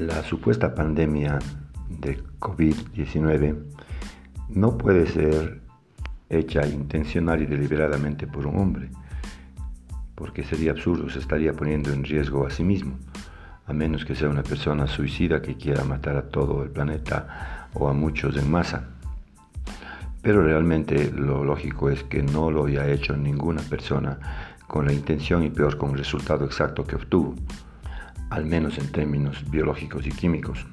La supuesta pandemia de COVID-19 no puede ser hecha intencional y deliberadamente por un hombre, porque sería absurdo, se estaría poniendo en riesgo a sí mismo, a menos que sea una persona suicida que quiera matar a todo el planeta o a muchos en masa. Pero realmente lo lógico es que no lo haya hecho ninguna persona con la intención y peor con el resultado exacto que obtuvo, al menos en términos biológicos y químicos,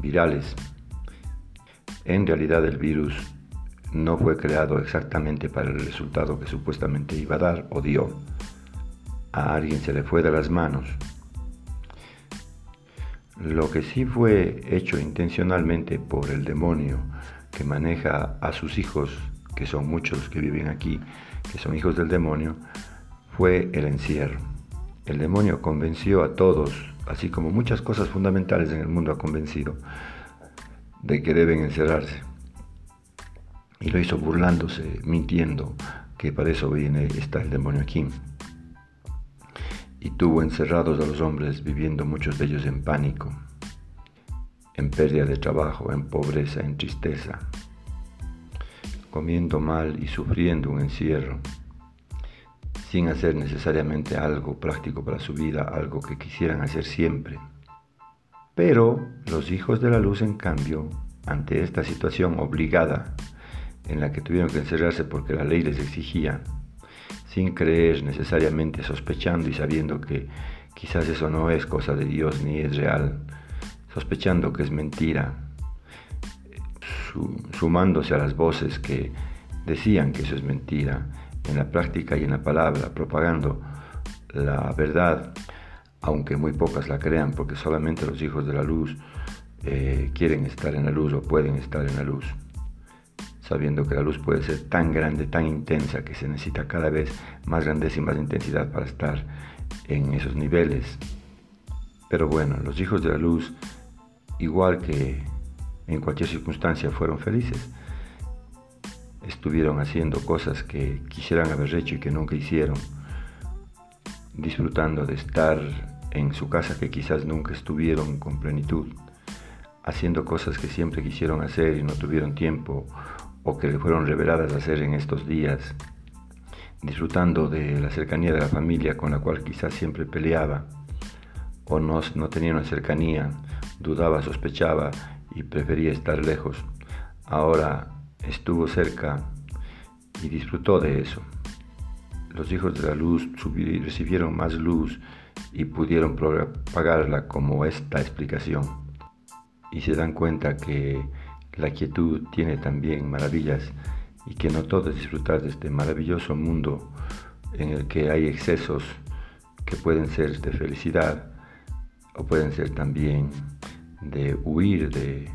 virales. En realidad el virus no fue creado exactamente para el resultado que supuestamente iba a dar o dio. A alguien se le fue de las manos. Lo que sí fue hecho intencionalmente por el demonio que maneja a sus hijos, que son muchos que viven aquí, que son hijos del demonio, fue el encierro. El demonio convenció a todos, así como muchas cosas fundamentales en el mundo ha convencido, de que deben encerrarse. Y lo hizo burlándose, mintiendo, que para eso viene, está el demonio aquí. Y tuvo encerrados a los hombres, viviendo muchos de ellos en pánico, en pérdida de trabajo, en pobreza, en tristeza, comiendo mal y sufriendo un encierro, sin hacer necesariamente algo práctico para su vida, algo que quisieran hacer siempre. Pero los hijos de la luz, en cambio, ante esta situación obligada, en la que tuvieron que encerrarse porque la ley les exigía, sin creer necesariamente, sospechando y sabiendo que quizás eso no es cosa de Dios ni es real, sospechando que es mentira, sumándose a las voces que decían que eso es mentira, en la práctica y en la palabra, propagando la verdad, aunque muy pocas la crean, porque solamente los hijos de la luz eh, quieren estar en la luz o pueden estar en la luz, sabiendo que la luz puede ser tan grande, tan intensa, que se necesita cada vez más grandeza y más intensidad para estar en esos niveles. Pero bueno, los hijos de la luz, igual que en cualquier circunstancia fueron felices. Estuvieron haciendo cosas que quisieran haber hecho y que nunca hicieron, disfrutando de estar en su casa que quizás nunca estuvieron con plenitud, haciendo cosas que siempre quisieron hacer y no tuvieron tiempo o que le fueron reveladas hacer en estos días, disfrutando de la cercanía de la familia con la cual quizás siempre peleaba o no, no tenía una cercanía, dudaba, sospechaba y prefería estar lejos. Ahora estuvo cerca y disfrutó de eso. Los hijos de la luz recibieron más luz y pudieron propagarla como esta explicación. Y se dan cuenta que la quietud tiene también maravillas y que no todo es disfrutar de este maravilloso mundo en el que hay excesos que pueden ser de felicidad o pueden ser también de huir de,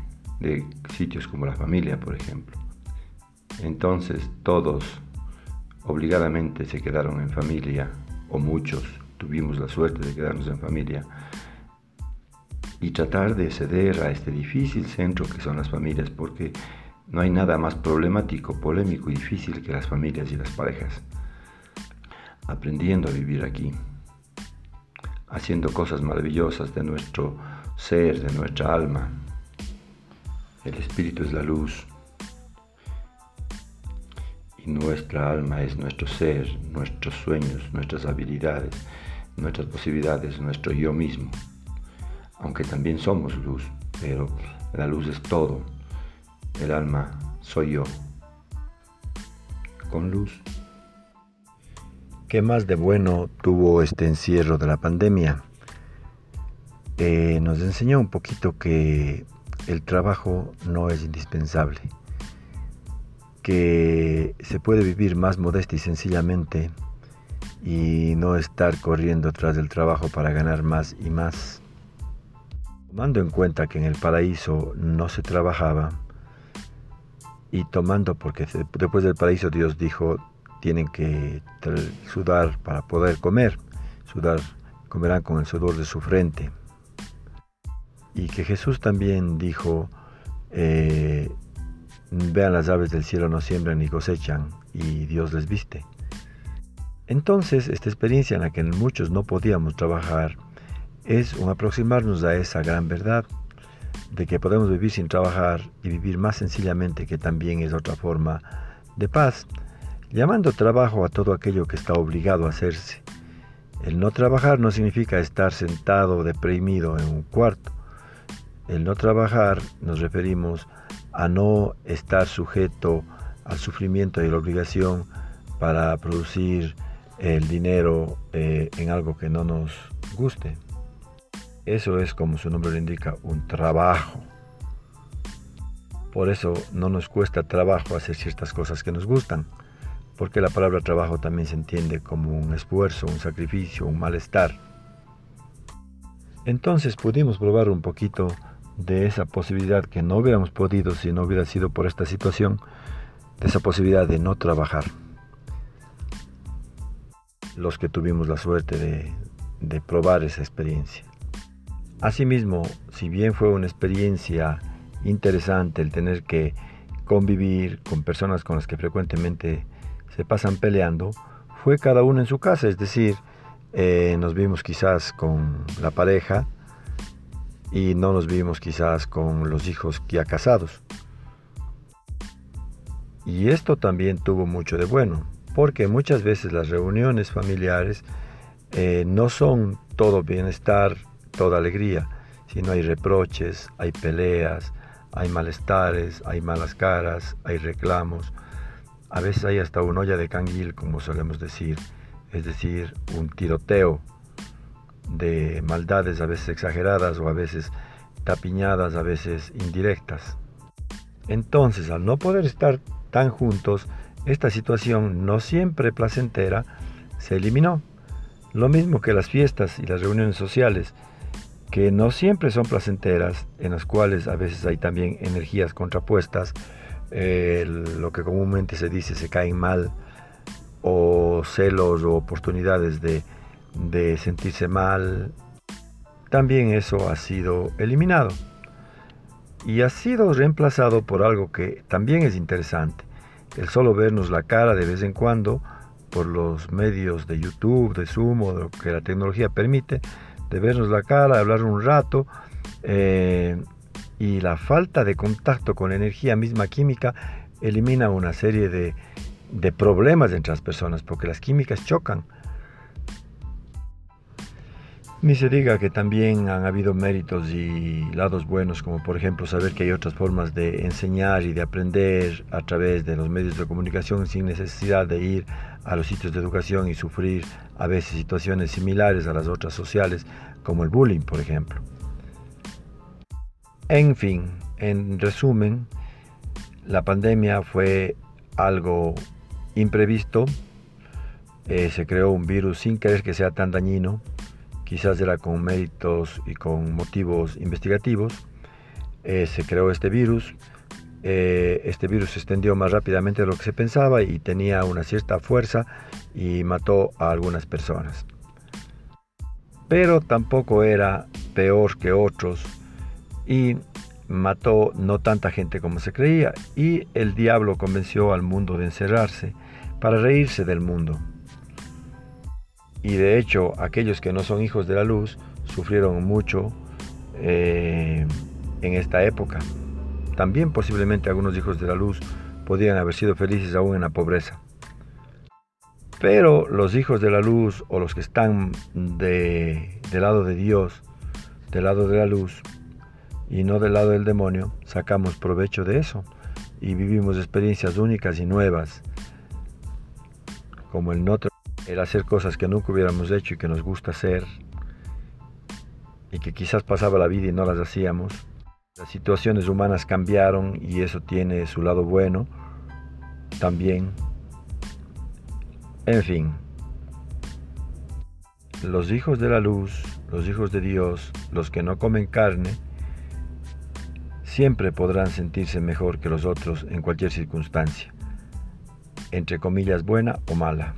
sitios como la familia, por ejemplo. Entonces todos obligadamente se quedaron en familia, o muchos tuvimos la suerte de quedarnos en familia, y tratar de ceder a este difícil centro que son las familias, porque no hay nada más problemático, polémico y difícil que las familias y las parejas. Aprendiendo a vivir aquí, haciendo cosas maravillosas de nuestro ser de nuestra alma. El espíritu es la luz nuestra alma es nuestro ser, nuestros sueños, nuestras habilidades, nuestras posibilidades, nuestro yo mismo. Aunque también somos luz, pero la luz es todo. El alma soy yo. Con luz. ¿Qué más de bueno tuvo este encierro de la pandemia? Eh, nos enseñó un poquito que el trabajo no es indispensable, que se puede vivir más modesta y sencillamente y no estar corriendo tras del trabajo para ganar más y más. Tomando en cuenta que en el paraíso no se trabajaba y tomando porque después del paraíso Dios dijo tienen que sudar para poder comer, sudar, comerán con el sudor de su frente y que Jesús también dijo, eh, vean las aves del cielo no siembran ni cosechan y Dios les viste. Entonces, esta experiencia en la que muchos no podíamos trabajar es un aproximarnos a esa gran verdad de que podemos vivir sin trabajar y vivir más sencillamente, que también es otra forma de paz, llamando trabajo a todo aquello que está obligado a hacerse. El no trabajar no significa estar sentado deprimido en un cuarto. El no trabajar nos referimos a no estar sujeto al sufrimiento y la obligación para producir el dinero eh, en algo que no nos guste. Eso es como su nombre lo indica, un trabajo. Por eso no nos cuesta trabajo hacer ciertas cosas que nos gustan, porque la palabra trabajo también se entiende como un esfuerzo, un sacrificio, un malestar. Entonces pudimos probar un poquito de esa posibilidad que no hubiéramos podido si no hubiera sido por esta situación, de esa posibilidad de no trabajar. Los que tuvimos la suerte de, de probar esa experiencia. Asimismo, si bien fue una experiencia interesante el tener que convivir con personas con las que frecuentemente se pasan peleando, fue cada uno en su casa, es decir, eh, nos vimos quizás con la pareja, y no nos vimos quizás con los hijos ya casados. Y esto también tuvo mucho de bueno, porque muchas veces las reuniones familiares eh, no son todo bienestar, toda alegría, sino hay reproches, hay peleas, hay malestares, hay malas caras, hay reclamos. A veces hay hasta una olla de canguil, como solemos decir, es decir, un tiroteo de maldades a veces exageradas o a veces tapiñadas, a veces indirectas. Entonces, al no poder estar tan juntos, esta situación no siempre placentera se eliminó. Lo mismo que las fiestas y las reuniones sociales, que no siempre son placenteras, en las cuales a veces hay también energías contrapuestas, eh, lo que comúnmente se dice se caen mal, o celos o oportunidades de de sentirse mal, también eso ha sido eliminado. Y ha sido reemplazado por algo que también es interesante, el solo vernos la cara de vez en cuando por los medios de YouTube, de Zoom o de lo que la tecnología permite, de vernos la cara, hablar un rato eh, y la falta de contacto con la energía misma química elimina una serie de, de problemas entre las personas porque las químicas chocan ni se diga que también han habido méritos y lados buenos, como por ejemplo saber que hay otras formas de enseñar y de aprender a través de los medios de comunicación sin necesidad de ir a los sitios de educación y sufrir a veces situaciones similares a las otras sociales, como el bullying, por ejemplo. En fin, en resumen, la pandemia fue algo imprevisto, eh, se creó un virus sin querer que sea tan dañino, quizás era con méritos y con motivos investigativos, eh, se creó este virus. Eh, este virus se extendió más rápidamente de lo que se pensaba y tenía una cierta fuerza y mató a algunas personas. Pero tampoco era peor que otros y mató no tanta gente como se creía y el diablo convenció al mundo de encerrarse para reírse del mundo. Y de hecho, aquellos que no son hijos de la luz sufrieron mucho eh, en esta época. También posiblemente algunos hijos de la luz podían haber sido felices aún en la pobreza. Pero los hijos de la luz o los que están de, del lado de Dios, del lado de la luz y no del lado del demonio, sacamos provecho de eso y vivimos experiencias únicas y nuevas, como el no el hacer cosas que nunca hubiéramos hecho y que nos gusta hacer y que quizás pasaba la vida y no las hacíamos. Las situaciones humanas cambiaron y eso tiene su lado bueno también. En fin, los hijos de la luz, los hijos de Dios, los que no comen carne, siempre podrán sentirse mejor que los otros en cualquier circunstancia, entre comillas buena o mala.